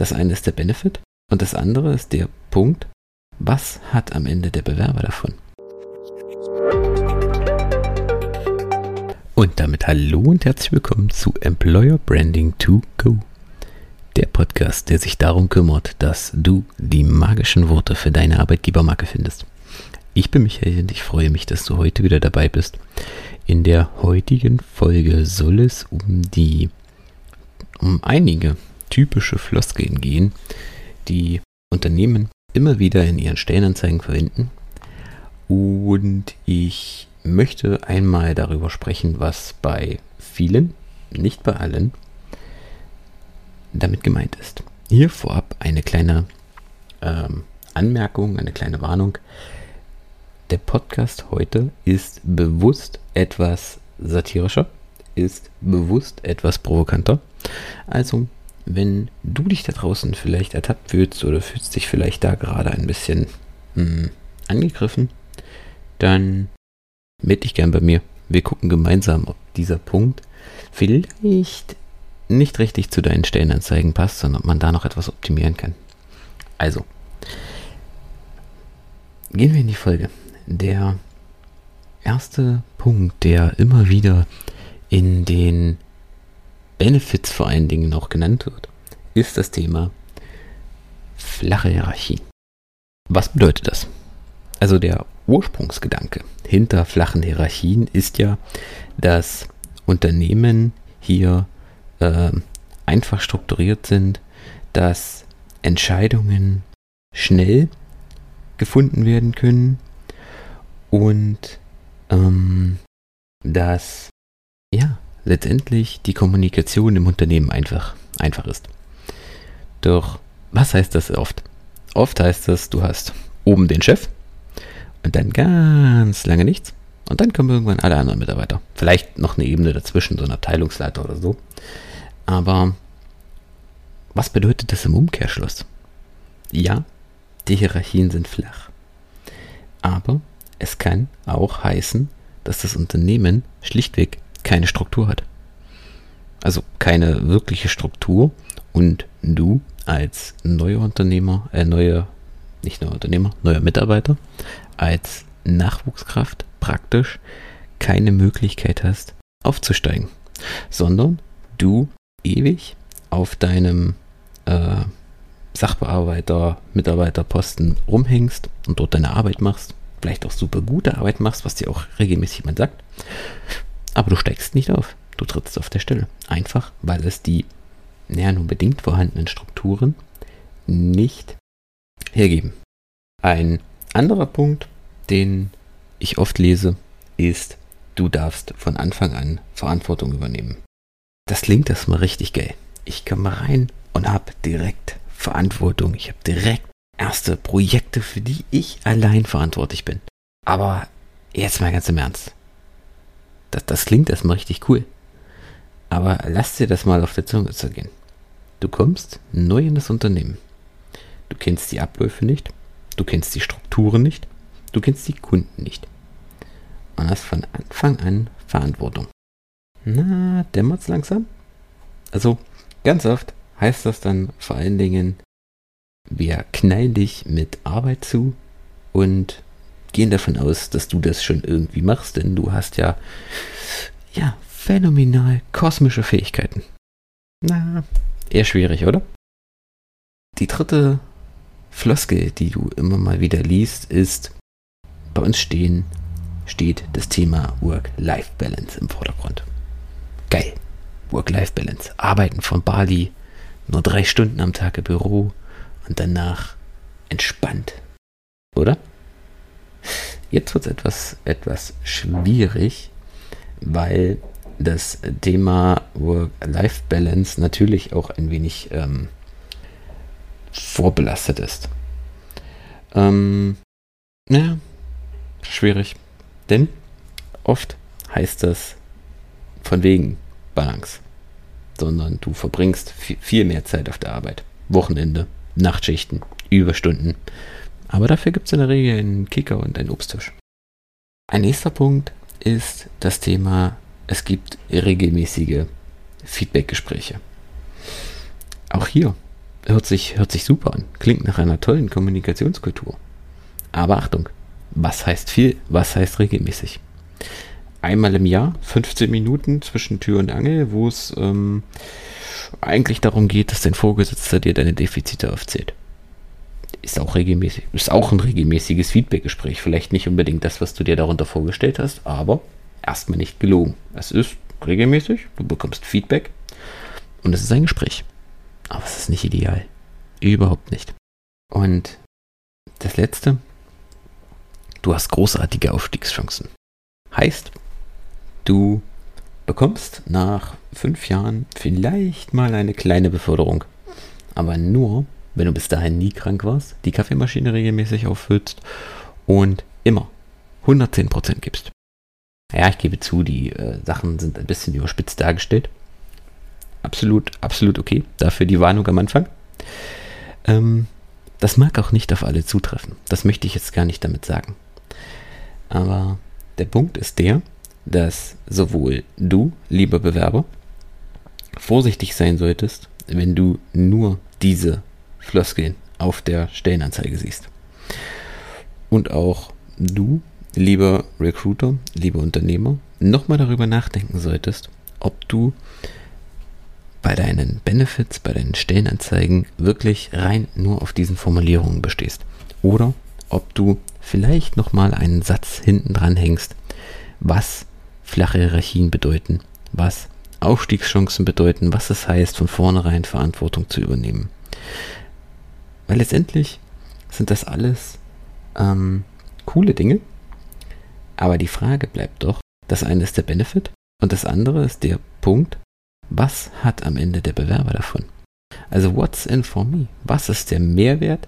Das eine ist der Benefit und das andere ist der Punkt, was hat am Ende der Bewerber davon? Und damit hallo und herzlich willkommen zu Employer Branding to Go. Der Podcast, der sich darum kümmert, dass du die magischen Worte für deine Arbeitgebermarke findest. Ich bin Michael und ich freue mich, dass du heute wieder dabei bist. In der heutigen Folge soll es um die um einige typische Floskeln gehen, die Unternehmen immer wieder in ihren Stellenanzeigen verwenden. Und ich möchte einmal darüber sprechen, was bei vielen, nicht bei allen, damit gemeint ist. Hier vorab eine kleine ähm, Anmerkung, eine kleine Warnung. Der Podcast heute ist bewusst etwas satirischer, ist bewusst etwas provokanter. Also, wenn du dich da draußen vielleicht ertappt fühlst oder fühlst dich vielleicht da gerade ein bisschen mh, hm, angegriffen, dann melde dich gern bei mir. Wir gucken gemeinsam, ob dieser Punkt vielleicht nicht richtig zu deinen Stellenanzeigen passt, sondern ob man da noch etwas optimieren kann. Also, gehen wir in die Folge. Der erste Punkt, der immer wieder in den Benefits vor allen Dingen noch genannt wird, ist das Thema flache Hierarchie. Was bedeutet das? Also der Ursprungsgedanke hinter flachen Hierarchien ist ja, dass Unternehmen hier äh, einfach strukturiert sind, dass Entscheidungen schnell gefunden werden können und ähm, dass ja letztendlich die Kommunikation im Unternehmen einfach einfach ist. Doch was heißt das oft? Oft heißt das, du hast oben den Chef, und dann ganz lange nichts. Und dann kommen irgendwann alle anderen Mitarbeiter. Vielleicht noch eine Ebene dazwischen, so ein Abteilungsleiter oder so. Aber was bedeutet das im Umkehrschluss? Ja, die Hierarchien sind flach. Aber es kann auch heißen, dass das Unternehmen schlichtweg keine Struktur hat. Also keine wirkliche Struktur und du als neuer Unternehmer, äh, neuer, nicht neuer Unternehmer, neuer Mitarbeiter als Nachwuchskraft praktisch keine Möglichkeit hast, aufzusteigen, sondern du ewig auf deinem äh, Sachbearbeiter, Mitarbeiterposten rumhängst und dort deine Arbeit machst, vielleicht auch super gute Arbeit machst, was dir auch regelmäßig jemand sagt, aber du steigst nicht auf, du trittst auf der Stelle. Einfach, weil es die naja, nur bedingt vorhandenen Strukturen nicht hergeben. Ein anderer Punkt, den ich oft lese, ist, du darfst von Anfang an Verantwortung übernehmen. Das klingt erstmal richtig geil. Ich komme rein und habe direkt Verantwortung. Ich habe direkt erste Projekte, für die ich allein verantwortlich bin. Aber jetzt mal ganz im Ernst. Das, das klingt erstmal richtig cool. Aber lass dir das mal auf der Zunge zergehen. Du kommst neu in das Unternehmen. Du kennst die Abläufe nicht. Du kennst die Strukturen nicht. Du kennst die Kunden nicht. Und hast von Anfang an Verantwortung. Na, dämmert's langsam? Also, ganz oft heißt das dann vor allen Dingen, wir knallen dich mit Arbeit zu und gehen davon aus, dass du das schon irgendwie machst, denn du hast ja, ja, phänomenal kosmische Fähigkeiten. Na, eher schwierig, oder? Die dritte Floskel, die du immer mal wieder liest, ist, bei uns stehen, steht das Thema Work-Life-Balance im Vordergrund. Geil. Work-Life-Balance. Arbeiten von Bali, nur drei Stunden am Tag im Büro und danach entspannt. Oder? Jetzt wird es etwas, etwas schwierig, weil das Thema Work-Life-Balance natürlich auch ein wenig ähm, vorbelastet ist. Ähm, naja, schwierig. Denn oft heißt das von wegen Balance, sondern du verbringst viel mehr Zeit auf der Arbeit. Wochenende, Nachtschichten, Überstunden. Aber dafür gibt es in der Regel einen Kicker und einen Obsttisch. Ein nächster Punkt ist das Thema, es gibt regelmäßige Feedbackgespräche. Auch hier hört sich, hört sich super an, klingt nach einer tollen Kommunikationskultur. Aber Achtung, was heißt viel, was heißt regelmäßig? Einmal im Jahr, 15 Minuten zwischen Tür und Angel, wo es ähm, eigentlich darum geht, dass dein Vorgesetzter dir deine Defizite aufzählt. Ist auch regelmäßig, ist auch ein regelmäßiges Feedbackgespräch. Vielleicht nicht unbedingt das, was du dir darunter vorgestellt hast, aber erstmal nicht gelogen. Es ist regelmäßig, du bekommst Feedback und es ist ein Gespräch. Aber es ist nicht ideal. Überhaupt nicht. Und das letzte, du hast großartige Aufstiegschancen. Heißt, du bekommst nach fünf Jahren vielleicht mal eine kleine Beförderung. Aber nur, wenn du bis dahin nie krank warst, die Kaffeemaschine regelmäßig auffüllst und immer 110% gibst. Ja, ich gebe zu, die äh, Sachen sind ein bisschen überspitzt dargestellt. Absolut, absolut okay. Dafür die Warnung am Anfang. Ähm, das mag auch nicht auf alle zutreffen. Das möchte ich jetzt gar nicht damit sagen. Aber der Punkt ist der, dass sowohl du, lieber Bewerber, vorsichtig sein solltest, wenn du nur diese Floskeln auf der Stellenanzeige siehst. Und auch du, lieber Recruiter, lieber Unternehmer, nochmal darüber nachdenken solltest, ob du bei deinen Benefits, bei deinen Stellenanzeigen wirklich rein nur auf diesen Formulierungen bestehst. Oder ob du vielleicht nochmal einen Satz hinten dran hängst, was flache Hierarchien bedeuten, was Aufstiegschancen bedeuten, was es heißt, von vornherein Verantwortung zu übernehmen. Weil letztendlich sind das alles ähm, coole Dinge, aber die Frage bleibt doch, das eine ist der Benefit und das andere ist der Punkt, was hat am Ende der Bewerber davon? Also what's in for me? Was ist der Mehrwert,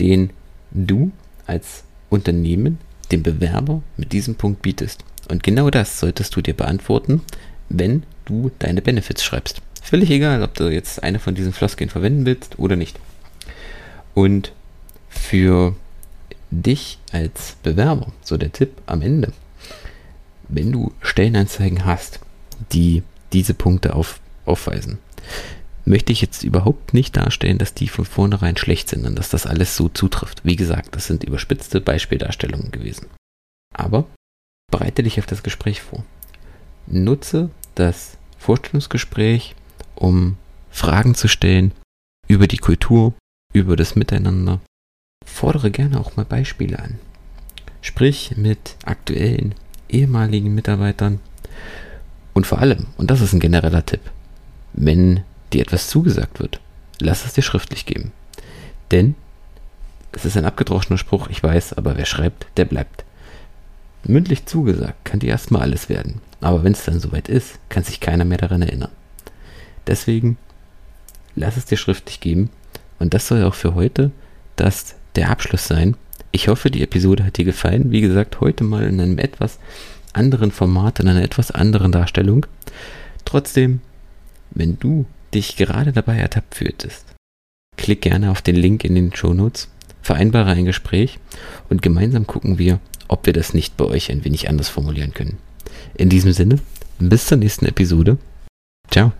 den du als Unternehmen dem Bewerber mit diesem Punkt bietest? Und genau das solltest du dir beantworten, wenn du deine Benefits schreibst. Völlig egal, ob du jetzt eine von diesen Floskeln verwenden willst oder nicht. Und für dich als Bewerber, so der Tipp am Ende, wenn du Stellenanzeigen hast, die diese Punkte auf, aufweisen, möchte ich jetzt überhaupt nicht darstellen, dass die von vornherein schlecht sind und dass das alles so zutrifft. Wie gesagt, das sind überspitzte Beispieldarstellungen gewesen. Aber bereite dich auf das Gespräch vor. Nutze das Vorstellungsgespräch, um Fragen zu stellen über die Kultur, über das Miteinander. Fordere gerne auch mal Beispiele an. Sprich mit aktuellen, ehemaligen Mitarbeitern und vor allem, und das ist ein genereller Tipp, wenn dir etwas zugesagt wird, lass es dir schriftlich geben. Denn es ist ein abgedroschener Spruch, ich weiß, aber wer schreibt, der bleibt. Mündlich zugesagt kann dir erstmal alles werden, aber wenn es dann soweit ist, kann sich keiner mehr daran erinnern. Deswegen lass es dir schriftlich geben und das soll auch für heute das der Abschluss sein. Ich hoffe, die Episode hat dir gefallen. Wie gesagt, heute mal in einem etwas anderen Format, in einer etwas anderen Darstellung. Trotzdem, wenn du dich gerade dabei ertappt fühltest, klick gerne auf den Link in den Show Notes, vereinbare ein Gespräch und gemeinsam gucken wir, ob wir das nicht bei euch ein wenig anders formulieren können. In diesem Sinne, bis zur nächsten Episode. Ciao.